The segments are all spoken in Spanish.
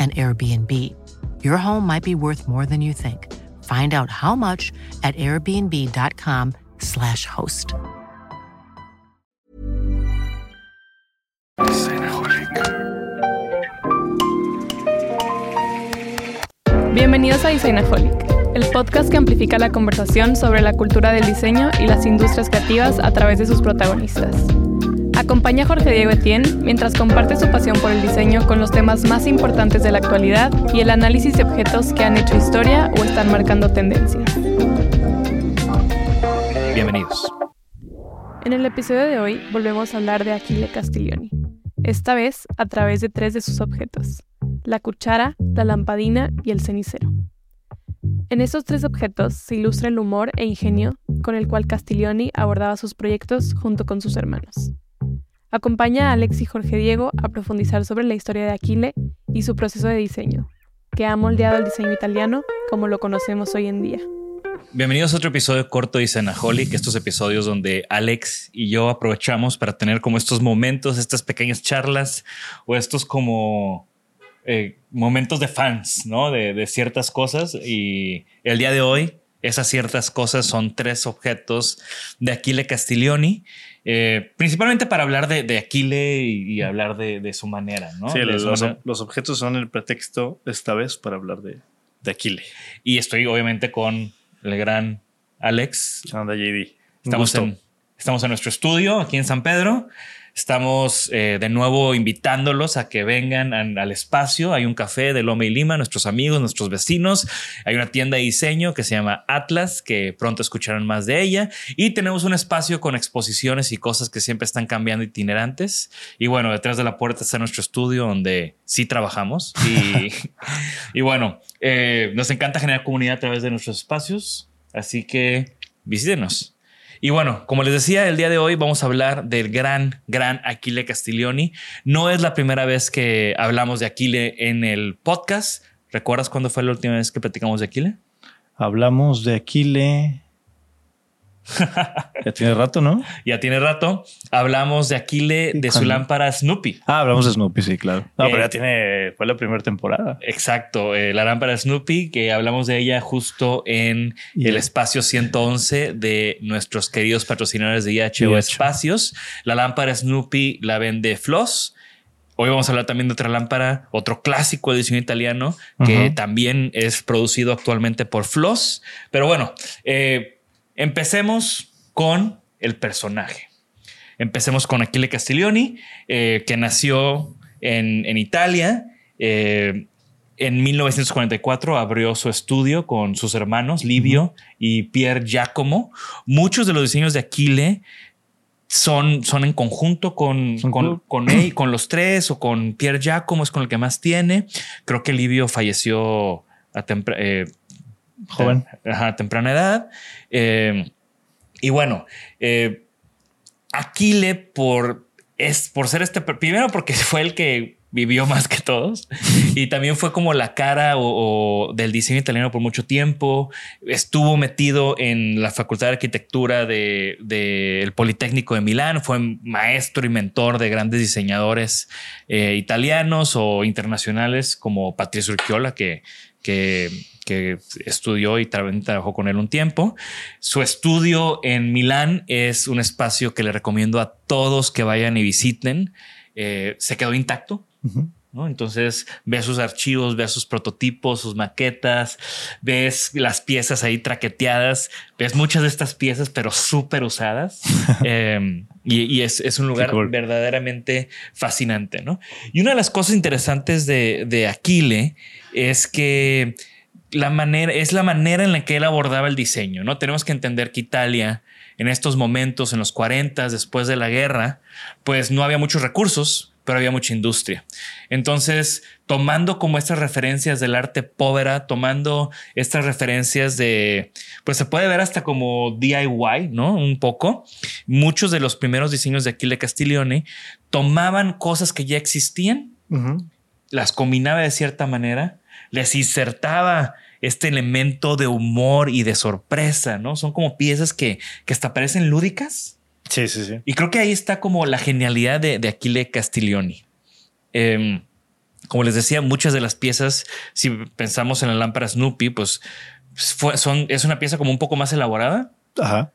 an Airbnb. Your home might be worth more than you think. Find out how much at airbnb.com/slash host. Bienvenidos a Designaholic, el podcast que amplifica la conversación sobre la cultura del diseño y las industrias creativas a través de sus protagonistas. Acompaña a Jorge Diego Etienne mientras comparte su pasión por el diseño con los temas más importantes de la actualidad y el análisis de objetos que han hecho historia o están marcando tendencia. Bienvenidos. En el episodio de hoy volvemos a hablar de Achille Castiglioni, esta vez a través de tres de sus objetos, la cuchara, la lampadina y el cenicero. En estos tres objetos se ilustra el humor e ingenio con el cual Castiglioni abordaba sus proyectos junto con sus hermanos. Acompaña a Alex y Jorge Diego a profundizar sobre la historia de Aquile y su proceso de diseño, que ha moldeado el diseño italiano como lo conocemos hoy en día. Bienvenidos a otro episodio corto de Cenaholic, estos episodios donde Alex y yo aprovechamos para tener como estos momentos, estas pequeñas charlas o estos como eh, momentos de fans, ¿no? De, de ciertas cosas. Y el día de hoy, esas ciertas cosas son tres objetos de Aquile Castiglioni. Eh, principalmente para hablar de, de Aquile y, y hablar de, de, su manera, ¿no? Sí, De los, manera. objetos son el pretexto esta vez para hablar de, de Aquile. Y estoy obviamente con el gran Alex. Anda, JD. Estamos en, estamos en nuestro estudio aquí en San Pedro. Estamos eh, de nuevo invitándolos a que vengan an- al espacio. Hay un café de Loma y Lima, nuestros amigos, nuestros vecinos. Hay una tienda de diseño que se llama Atlas, que pronto escucharán más de ella. Y tenemos un espacio con exposiciones y cosas que siempre están cambiando itinerantes. Y bueno, detrás de la puerta está nuestro estudio donde sí trabajamos. Y, y bueno, eh, nos encanta generar comunidad a través de nuestros espacios. Así que visítenos. Y bueno, como les decía, el día de hoy vamos a hablar del gran, gran Aquile Castiglioni. No es la primera vez que hablamos de Aquile en el podcast. ¿Recuerdas cuándo fue la última vez que platicamos de Aquile? Hablamos de Aquile. ya tiene rato, ¿no? Ya tiene rato. Hablamos de Aquile de su lámpara Snoopy. Ah, hablamos de Snoopy, sí, claro. No, Eh, pero ya tiene. Fue la primera temporada. Exacto, eh, la lámpara Snoopy, que hablamos de ella justo en el espacio 111 de nuestros queridos patrocinadores de IHO. Espacios. La lámpara Snoopy la vende Floss. Hoy vamos a hablar también de otra lámpara, otro clásico de diseño italiano que también es producido actualmente por Floss. Pero bueno, eh, empecemos con el personaje. Empecemos con Achille Castiglioni, eh, que nació en, en Italia. eh, en 1944 abrió su estudio con sus hermanos Livio y Pier Giacomo. Muchos de los diseños de Aquile son, son en conjunto con, Son con, con él, con los tres o con Pier Giacomo, es con el que más tiene. Creo que Livio falleció a eh, Joven. Temprana edad. Eh, y bueno, eh, Aquile por, es, por ser este, primero porque fue el que vivió más que todos. Y también fue como la cara o, del diseño italiano por mucho tiempo. Estuvo metido en la Facultad de Arquitectura del de, Politécnico de Milán. Fue maestro y mentor de grandes diseñadores eh, italianos o internacionales como Patricio Urquiola, que, que, que estudió y trabajó con él un tiempo. Su estudio en Milán es un espacio que le recomiendo a todos que vayan y visiten. Eh, se quedó intacto ¿no? Entonces ves sus archivos, ves sus prototipos, sus maquetas, ves las piezas ahí traqueteadas, ves muchas de estas piezas, pero súper usadas. Em, y, es, un lugar verdaderamente fascinante. ¿no? Y una de las cosas interesantes de, de Aquile es que la manera es la manera en la que él abordaba el diseño. No tenemos que entender que Italia en estos momentos, en los 40, después de la guerra, pues no había muchos recursos pero había mucha industria. Entonces, tomando como estas referencias del arte povera, tomando estas referencias de, pues se puede ver hasta como DIY, ¿no? Un poco. Muchos de los primeros diseños de Aquile Castiglione tomaban cosas que ya existían, las combinaba de cierta manera, les insertaba este elemento de humor y de sorpresa, ¿no? Son como piezas que, que hasta parecen lúdicas, Sí, sí, sí. Y creo que ahí está como la genialidad de, de Aquile Castiglioni. Em, como les decía, muchas de las piezas, si pensamos en la lámpara Snoopy, pues son, es una pieza como un poco más elaborada.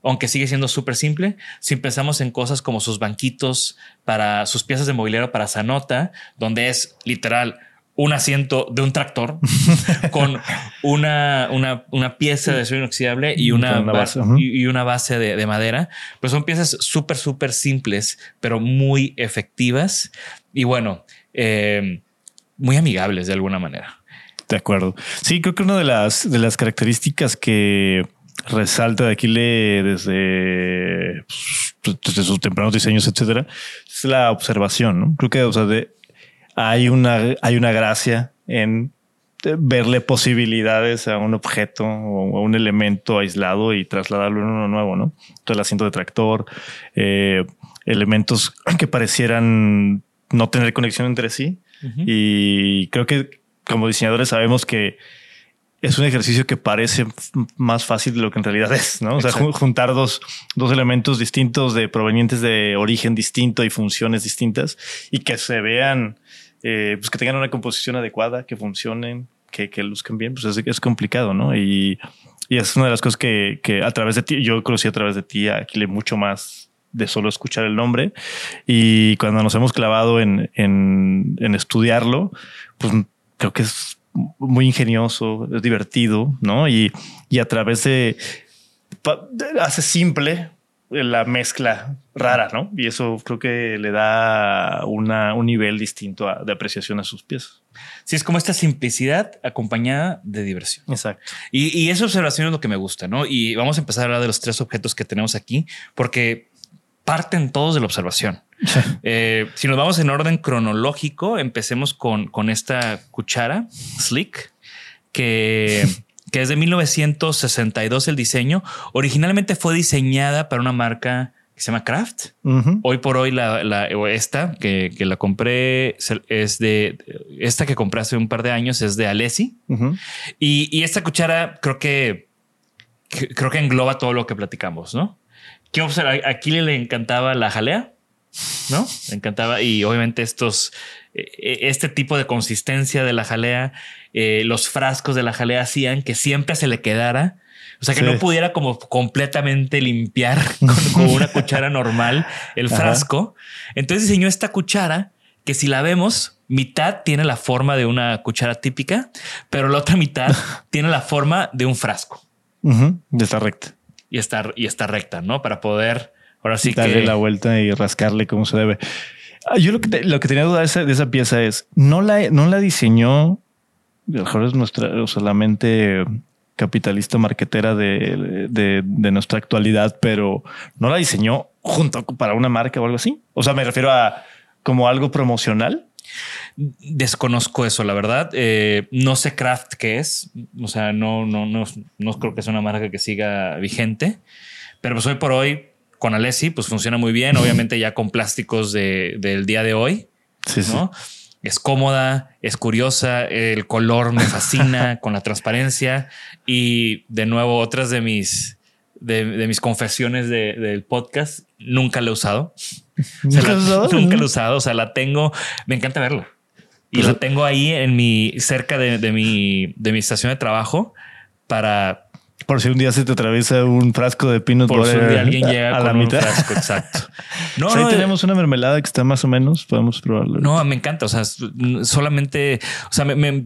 Aunque sigue siendo súper simple. Si pensamos en cosas como sus banquitos para sus piezas de mobiliario para Zanota, donde es literal un asiento de un tractor con una, una, una, pieza de acero inoxidable y una, base, y, una base de, madera. Pues son piezas súper, súper simples, pero muy efectivas y bueno, eh, muy amigables de alguna manera. De acuerdo. Sí, creo que una de las, de las características que resalta de Aquile desde, pues, desde sus tempranos diseños, etcétera, es la observación. ¿no? Creo que, o sea, de, hay una, hay una gracia en verle posibilidades a un objeto o a un elemento aislado y trasladarlo en uno nuevo, ¿no? Todo el asiento de tractor, eh, elementos que parecieran no tener conexión entre sí. Y creo que como diseñadores sabemos que es un ejercicio que parece más fácil de lo que en realidad es, ¿no? O sea, juntar dos, dos elementos distintos de provenientes de origen distinto y funciones distintas y que se vean eh, pues que tengan una composición adecuada, que funcionen, que, que luzcan bien, pues es, complicado, ¿no? Y, y, es una de las cosas que, que, a través de ti, yo conocí a través de ti a Aquile mucho más de solo escuchar el nombre. Y cuando nos hemos clavado en, en, en estudiarlo, pues creo que es muy ingenioso, es divertido, ¿no? Y, y a través de hace simple la mezcla rara, ¿no? Y eso creo que le da una, un nivel distinto de apreciación a sus piezas. Sí, es como esta simplicidad acompañada de diversión. Exacto. Y, y esa observación es lo que me gusta, ¿no? Y vamos a empezar a hablar de los tres objetos que tenemos aquí, porque parten todos de la observación. Eh, si nos vamos en orden cronológico, empecemos con, con esta cuchara Slick, que que es de 1962 el diseño. Originalmente fue diseñada para una marca que se llama Kraft. Hoy por hoy la, esta que, la compré es de esta que compré hace un par de años es de Alessi y, esta cuchara creo que, creo que engloba todo lo que platicamos, ¿no? ¿Qué observa? Aquí le encantaba la jalea, ¿no? Le encantaba y obviamente estos e, e, este tipo de consistencia de la jalea eh, los frascos de la jalea hacían que siempre se le quedara. O sea, que no pudiera como completamente limpiar con, una cuchara normal el frasco. Entonces diseñó esta cuchara que si la vemos, mitad tiene la forma de una cuchara típica, pero la otra mitad tiene la forma de un frasco. Y está recta. Y está, y está recta, ¿no? Para poder ahora sí darle la vuelta y rascarle como se debe. Ah, yo lo que, lo que tenía duda de esa, de esa pieza es no la, no la diseñó mejor es nuestra, o sea, la mente capitalista marquetera de, de, de, nuestra actualidad, pero no la diseñó junto para una marca o algo así. O sea, me refiero a como algo promocional. Desconozco eso, la verdad. Eh, no sé craft qué es. O sea, no, no, no, no creo que sea una marca que siga vigente. Pero pues hoy por hoy con Alessi, pues funciona muy bien. Obviamente ya con plásticos de, del día de hoy. Sí, ¿no? sí. es cómoda, es curiosa, el color me fascina con la transparencia y de nuevo otras de mis de, de mis confesiones de- del podcast nunca la he usado. ¿Nunca la- la has usado? Nunca la he usado. O sea, la tengo. Me encanta verla. Y Pues- la tengo ahí en mi cerca de mi de mi estación de trabajo para Por si un día se te atraviesa un frasco de peanut por si butter un día alguien llega a con la un mitad. frasco. Exacto. No, Pues ahí no, tenemos una mermelada que está más o menos. Podemos probarlo. No, me encanta. O sea, solamente, o sea, me- me-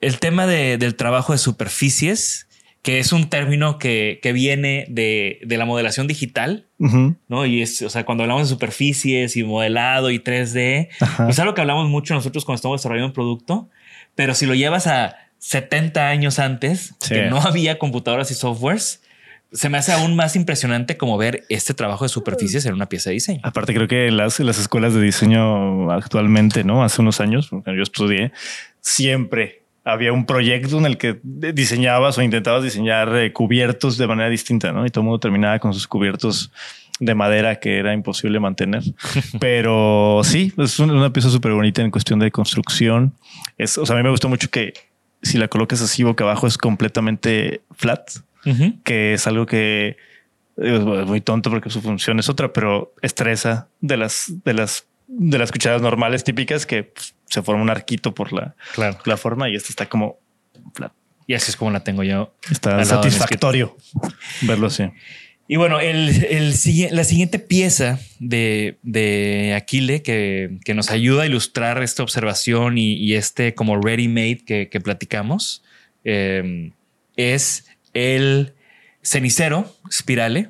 el tema de- del trabajo de superficies, que es un término que, que viene de, de la modelación digital. ¿no? Y es, o sea, cuando hablamos de superficies y modelado y 3D, Ajá. pues es algo que hablamos mucho nosotros cuando estamos desarrollando un producto, pero si lo llevas a 70 años antes, Sí. que no había computadoras y softwares, se me hace aún más impresionante como ver este trabajo de superficies en una pieza de diseño. Aparte, creo que las, las escuelas de diseño actualmente, no hace unos años, cuando yo estudié, siempre había un proyecto en el que diseñabas o intentabas diseñar eh, cubiertos de manera distinta, no? Y todo el mundo terminaba con sus cubiertos de madera que era imposible mantener. Pero sí, es una, una pieza súper bonita en cuestión de construcción. Es, o sea, a mí me gustó mucho que si la colocas así boca abajo es completamente flat que es algo que es muy tonto porque su función es otra, pero estresa de las de las de las cucharas normales típicas que pues, se forma un arquito por la, Claro. la forma y esta está como flat. Y así es como la tengo yo. Está satisfactorio verlo así. Y bueno, el, el sigui- la siguiente pieza de, de Aquile que, que nos ayuda a ilustrar esta observación y, y este como ready made que, que platicamos eh, es el cenicero Spirale.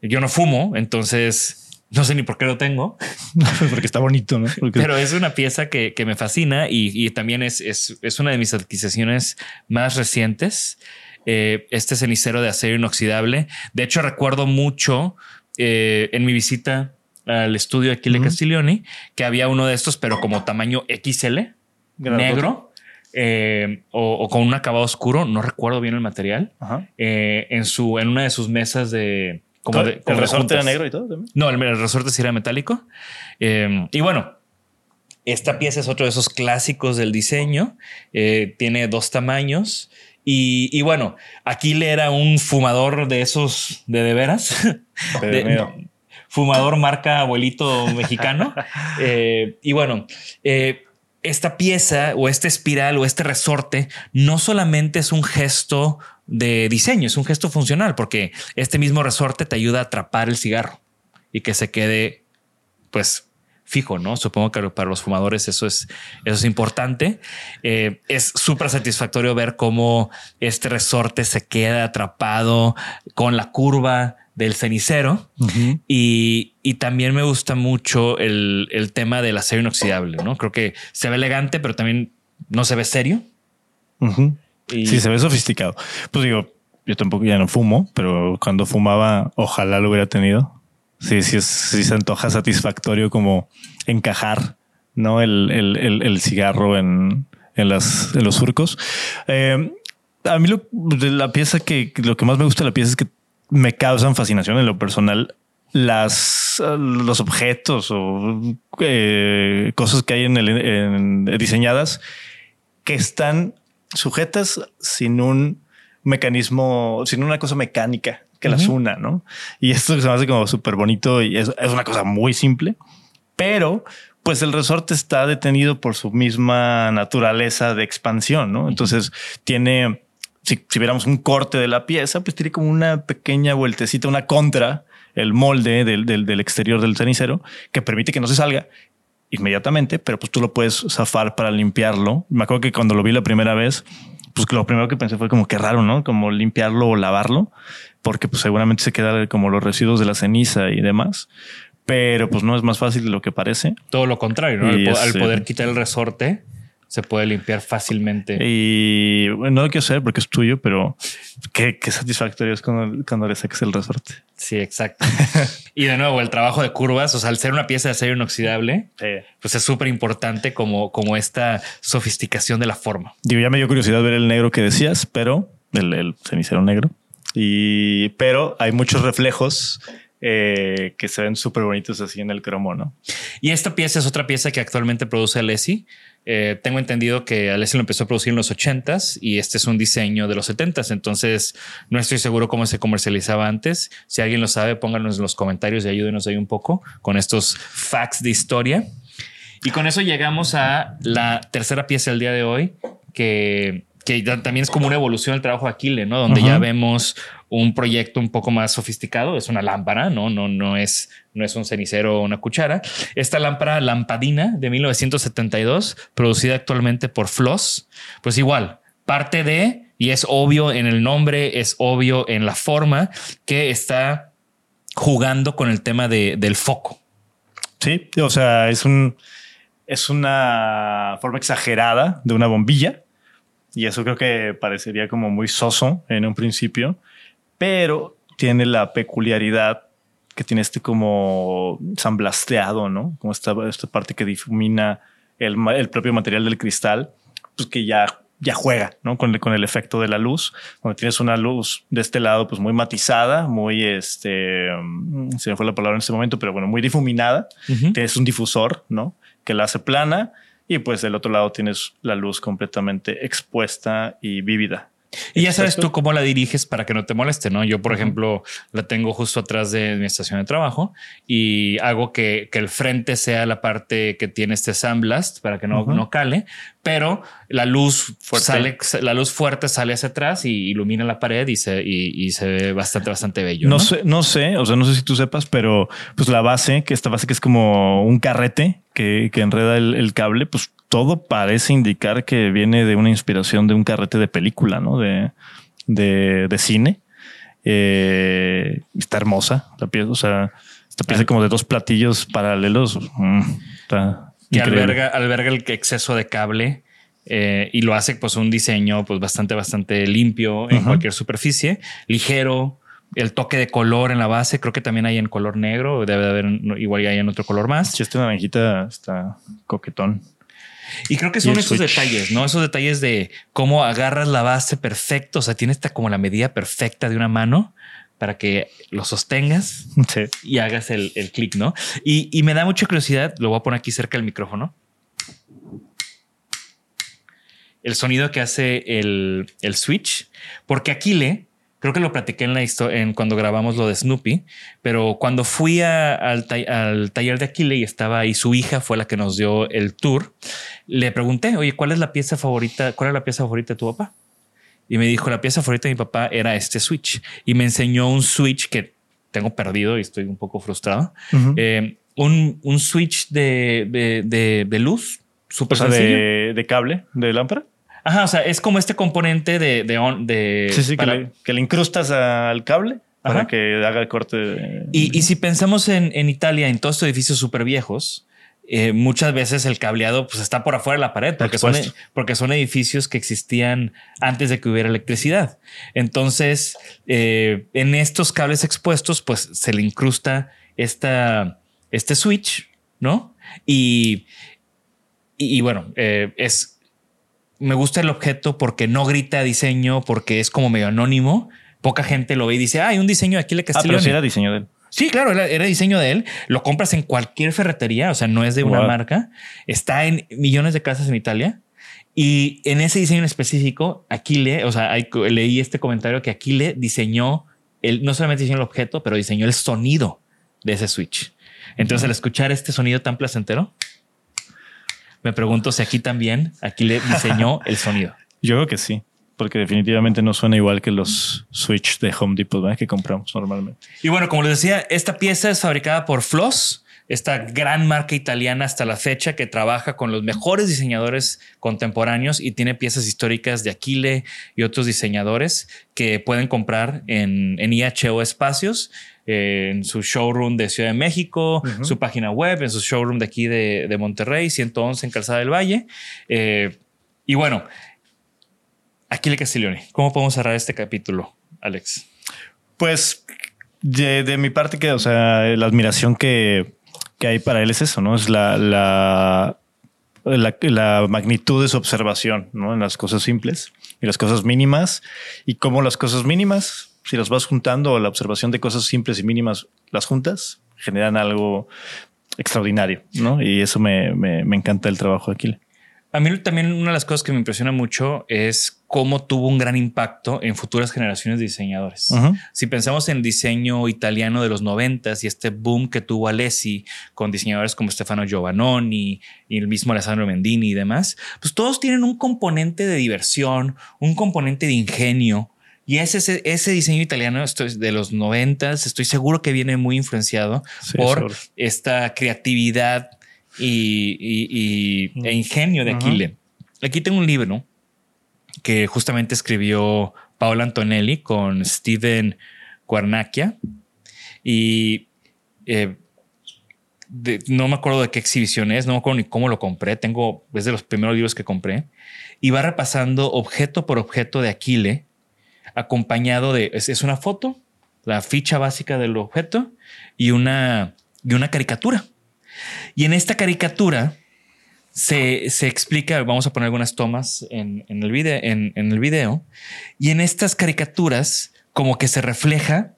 Yo no fumo, entonces no sé ni por qué lo tengo, porque está bonito, ¿no? Porque pero es una pieza que, que me fascina y, y también es, es, es una de mis adquisiciones más recientes. Eh, este cenicero de acero inoxidable. De hecho, recuerdo mucho eh, en mi visita al estudio de Aquile Castiglioni que había uno de estos, pero como tamaño XL, negro. eh, o, o con un acabado oscuro, no recuerdo bien el material, Ajá. en su en una de sus mesas de como de, como el de resorte era negro y todo también. No, el, el resorte sí era metálico. Y bueno, esta pieza es otro de esos clásicos del diseño. Eh, tiene dos tamaños. Y, y bueno, aquí le era un fumador de esos de de veras. De- fumador marca abuelito mexicano. Eh, y bueno, eh, esta pieza o este espiral o este resorte no solamente es un gesto de diseño, es un gesto funcional, porque este mismo resorte te ayuda a atrapar el cigarro y que se quede, pues, fijo, ¿no? Supongo que para los fumadores eso es, eso es importante. Eh, es súper satisfactorio ver cómo este resorte se queda atrapado con la curva del cenicero. Y, y también me gusta mucho el, el tema del acero inoxidable, ¿no? Creo que se ve elegante, pero también no se ve serio. Y Sí, se ve sofisticado. Pues digo, yo tampoco ya no fumo, pero cuando fumaba, ojalá lo hubiera tenido. Sí, sí, se antoja satisfactorio como encajar, ¿no? El, el, el, el cigarro en, en, las, en los surcos. Eh, a mí lo, de la pieza que lo que más me gusta de la pieza es que me causan fascinación en lo personal las los objetos o eh, cosas que hay en el en- diseñadas que están sujetas sin un mecanismo, sin una cosa mecánica que las una, ¿no? Y esto se me hace como súper bonito y es, es una cosa muy simple, pero pues el resorte está detenido por su misma naturaleza de expansión, ¿no? Entonces tiene, si, si viéramos un corte de la pieza, pues tiene como una pequeña vueltecita, una contra el molde del, del, del exterior del cenicero que permite que no se salga inmediatamente, pero pues tú lo puedes zafar para limpiarlo. Me acuerdo que cuando lo vi la primera vez, pues lo primero que pensé fue como que raro, ¿no? Como limpiarlo o lavarlo, porque pues seguramente se quedan como los residuos de la ceniza y demás. Pero pues no es más fácil de lo que parece. todo lo contrario, ¿no? Al, Y po- es, al eh, poder quitar el resorte, se puede limpiar fácilmente. Y bueno, no lo quiero hacer porque es tuyo, pero qué, qué satisfactorio es cuando, cuando le sacas el resorte. Sí, exacto. y de nuevo, el trabajo de curvas, o sea, al ser una pieza de acero inoxidable, pues es súper importante como, como esta sofisticación de la forma. Digo, ya me dio curiosidad ver el negro que decías, pero el, el cenicero negro. Y pero hay muchos reflejos eh, que se ven súper bonitos así en el cromo, ¿no? Y esta pieza es otra pieza que actualmente produce Alessi. Eh, tengo entendido que Alessi lo empezó a producir en los 80s y este es un diseño de los 70s. Entonces no estoy seguro cómo se comercializaba antes. Si alguien lo sabe, pónganos en los comentarios y ayúdenos ahí un poco con estos facts de historia. Y con eso llegamos a la tercera pieza del día de hoy, que, que también es como una evolución del trabajo de Aquile, ¿no? Donde ya vemos un proyecto un poco más sofisticado. Es una lámpara, no, no, no es, no es un cenicero o una cuchara. Esta lámpara lampadina de 1972, producida actualmente por Floss, pues igual parte de, y es obvio en el nombre, es obvio en la forma que está jugando con el tema de, del foco. Sí, o sea, es un, es una forma exagerada de una bombilla y eso creo que parecería como muy soso en un principio, pero tiene la peculiaridad que tiene este como samblasteado, ¿no? Como esta, esta parte que difumina el, el, propio material del cristal, pues que ya, ya juega, ¿no? Con, con el efecto de la luz. Cuando tienes una luz de este lado, pues muy matizada, muy, este, se me fue la palabra en este momento, pero bueno, muy difuminada. Tienes un difusor, ¿no? Que la hace plana y pues del otro lado tienes la luz completamente expuesta y vívida. Y ya sabes tú cómo la diriges para que no te moleste, ¿no? Yo, por ejemplo, la tengo justo atrás de mi estación de trabajo y hago que, que el frente sea la parte que tiene este sandblast para que no, no cale, pero la luz fuerte. sale, la luz fuerte sale hacia atrás y ilumina la pared y se, y, y se ve bastante, bastante bello. No, ¿no? sé, no sé, o sea, no sé si tú sepas, pero pues la base, que esta base que es como un carrete que, que enreda el, el cable, pues todo parece indicar que viene de una inspiración de un carrete de película, ¿no? De, de, de cine. Eh, está hermosa la pieza, o sea, esta pieza como de dos platillos paralelos. Mm, está que alberga, alberga el exceso de cable eh, y lo hace pues un diseño pues bastante, bastante limpio en uh -huh. cualquier superficie, ligero, el toque de color en la base, creo que también hay en color negro, debe de haber igual hay en otro color más. Este naranjita está coquetón. Y creo que son esos switch. detalles, ¿no? Esos detalles de cómo agarras la base perfecto. O sea, tiene esta como la medida perfecta de una mano para que lo sostengas sí. y hagas el, el clic, ¿no? Y, y, me da mucha curiosidad, lo voy a poner aquí cerca del micrófono. El sonido que hace el, el switch, porque aquí le creo que lo platiqué en la historia en cuando grabamos lo de Snoopy, pero cuando fui a, al, ta al, taller de Aquile y estaba ahí su hija fue la que nos dio el tour, le pregunté, oye, ¿cuál es la pieza favorita? ¿Cuál es la pieza favorita de tu papá? Y me dijo, la pieza favorita de mi papá era este switch. Y me enseñó un switch que tengo perdido y estoy un poco frustrado. Uh -huh. eh, un, un, switch de, de, de, de luz. Súper o sea, de, de cable, de lámpara. Ajá, o sea, es como este componente de... de, de sí, sí, para... que, le, que, le, incrustas al cable para que haga el corte. De... Y, y, si pensamos en, en, Italia, en todos estos edificios súper viejos, eh, muchas veces el cableado pues, está por afuera de la pared porque son, porque son edificios que existían antes de que hubiera electricidad. Entonces, eh, en estos cables expuestos, pues se le incrusta esta, este switch, ¿no? Y, y, y bueno, eh, es me gusta el objeto porque no grita diseño, porque es como medio anónimo. Poca gente lo ve y dice, ah, hay un diseño de Aquile Castiglione. Ah, pero sí era diseño de él. Sí, claro, era, era, diseño de él. Lo compras en cualquier ferretería, o sea, no es de una wow. marca. Está en millones de casas en Italia. Y en ese diseño en específico, Aquile, o sea, hay, leí este comentario que Aquile diseñó, el, no solamente diseñó el objeto, pero diseñó el sonido de ese switch. Entonces, al escuchar este sonido tan placentero, me pregunto si aquí también, aquí le diseñó el sonido. Yo creo que sí, porque definitivamente no suena igual que los Switch de Home Depot ¿verdad? que compramos normalmente. Y bueno, como les decía, esta pieza es fabricada por Floss, esta gran marca italiana hasta la fecha que trabaja con los mejores diseñadores contemporáneos y tiene piezas históricas de Aquile y otros diseñadores que pueden comprar en, en IHO Espacios eh, en su showroom de Ciudad de México, uh -huh. su página web, en su showroom de aquí de, de Monterrey, 111 en Calzada del Valle. Eh, y bueno, Aquile Castiglione, ¿cómo podemos cerrar este capítulo, Alex? Pues de, de mi parte, que, o sea, la admiración que, que hay para él es eso, ¿no? Es la, la, la, la, magnitud de su observación, ¿no? En las cosas simples y las cosas mínimas y cómo las cosas mínimas si las vas juntando, la observación de cosas simples y mínimas las juntas generan algo extraordinario, ¿no? Y eso me, me, me encanta el trabajo de Aquile. A mí también una de las cosas que me impresiona mucho es cómo tuvo un gran impacto en futuras generaciones de diseñadores. Si pensamos en el diseño italiano de los noventas y este boom que tuvo Alessi con diseñadores como Stefano Giovannoni y el mismo Alessandro Mendini y demás, pues todos tienen un componente de diversión, un componente de ingenio, y ese, ese, diseño italiano de los noventas, estoy seguro que viene muy influenciado por esta creatividad y, e ingenio de Aquile. Aquí tengo un libro que justamente escribió Paolo Antonelli con Steven Guarnacchia y eh, no me acuerdo de qué exhibición es, no me acuerdo ni cómo lo compré, tengo, es de los primeros libros que compré y va repasando objeto por objeto de Aquile acompañado de, es, una foto, la ficha básica del objeto y una, y una caricatura. Y en esta caricatura se, explica, vamos a poner algunas tomas en, el video, en, el video, y en estas caricaturas como que se refleja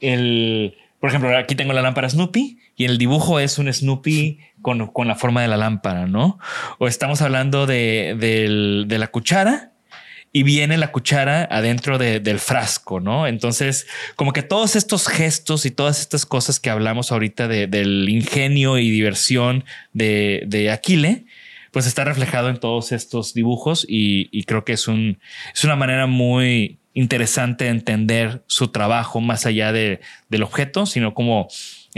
el, por ejemplo, aquí tengo la lámpara Snoopy y el dibujo es un Snoopy con, la forma de la lámpara, ¿no? O estamos hablando de, de la cuchara y viene la cuchara adentro del frasco, ¿no? Entonces, como que todos estos gestos y todas estas cosas que hablamos ahorita del ingenio y diversión de, de Aquile, pues está reflejado en todos estos dibujos y, creo que es, un, es una manera muy interesante de entender su trabajo más allá de, del objeto, sino como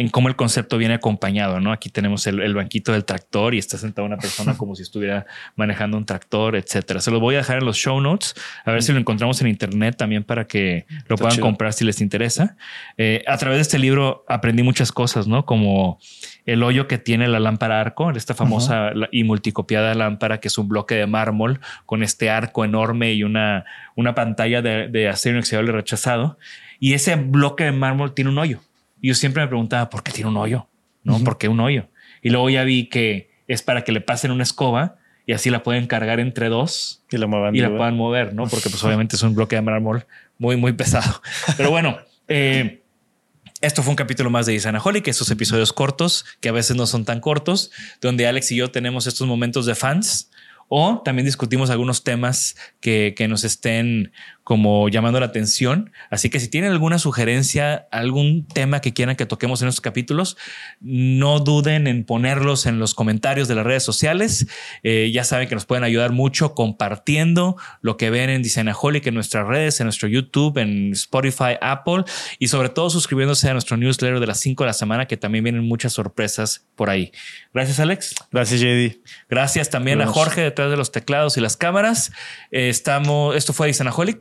en cómo el concepto viene acompañado, ¿no? Aquí tenemos el, banquito del tractor y está sentada una persona como si estuviera manejando un tractor, etcétera. Se los voy a dejar en los show notes, a ver si lo encontramos en internet también para que lo puedan comprar si les interesa. Eh, a través de este libro aprendí muchas cosas, ¿no? Como el hoyo que tiene la lámpara arco, esta famosa y multicopiada lámpara que es un bloque de mármol con este arco enorme y una, una pantalla de, de acero inoxidable rechazado. Y ese bloque de mármol tiene un hoyo. Yo siempre me preguntaba, ¿por qué tiene un hoyo? ¿No? ¿Por qué un hoyo? Y luego ya vi que es para que le pasen una escoba y así la pueden cargar entre dos y la, muevan y la puedan mover, ¿no? Porque pues obviamente es un bloque de mármol muy, muy pesado. Pero bueno, eh, esto fue un capítulo más de Isanaholic, esos episodios cortos, que a veces no son tan cortos, donde Alex y yo tenemos estos momentos de fans o también discutimos algunos temas que, que, nos estén como llamando la atención. Así que si tienen alguna sugerencia, algún tema que quieran que toquemos en estos capítulos, no duden en ponerlos en los comentarios de las redes sociales. Eh, ya saben que nos pueden ayudar mucho compartiendo lo que ven en Designaholic en nuestras redes, en nuestro YouTube, en Spotify, Apple y sobre todo suscribiéndose a nuestro newsletter de las 5 de la semana que también vienen muchas sorpresas por ahí. Gracias Alex. Gracias JD. Gracias también a Jorge de de los teclados y las cámaras. Eh, estamos, esto fue Isanaholic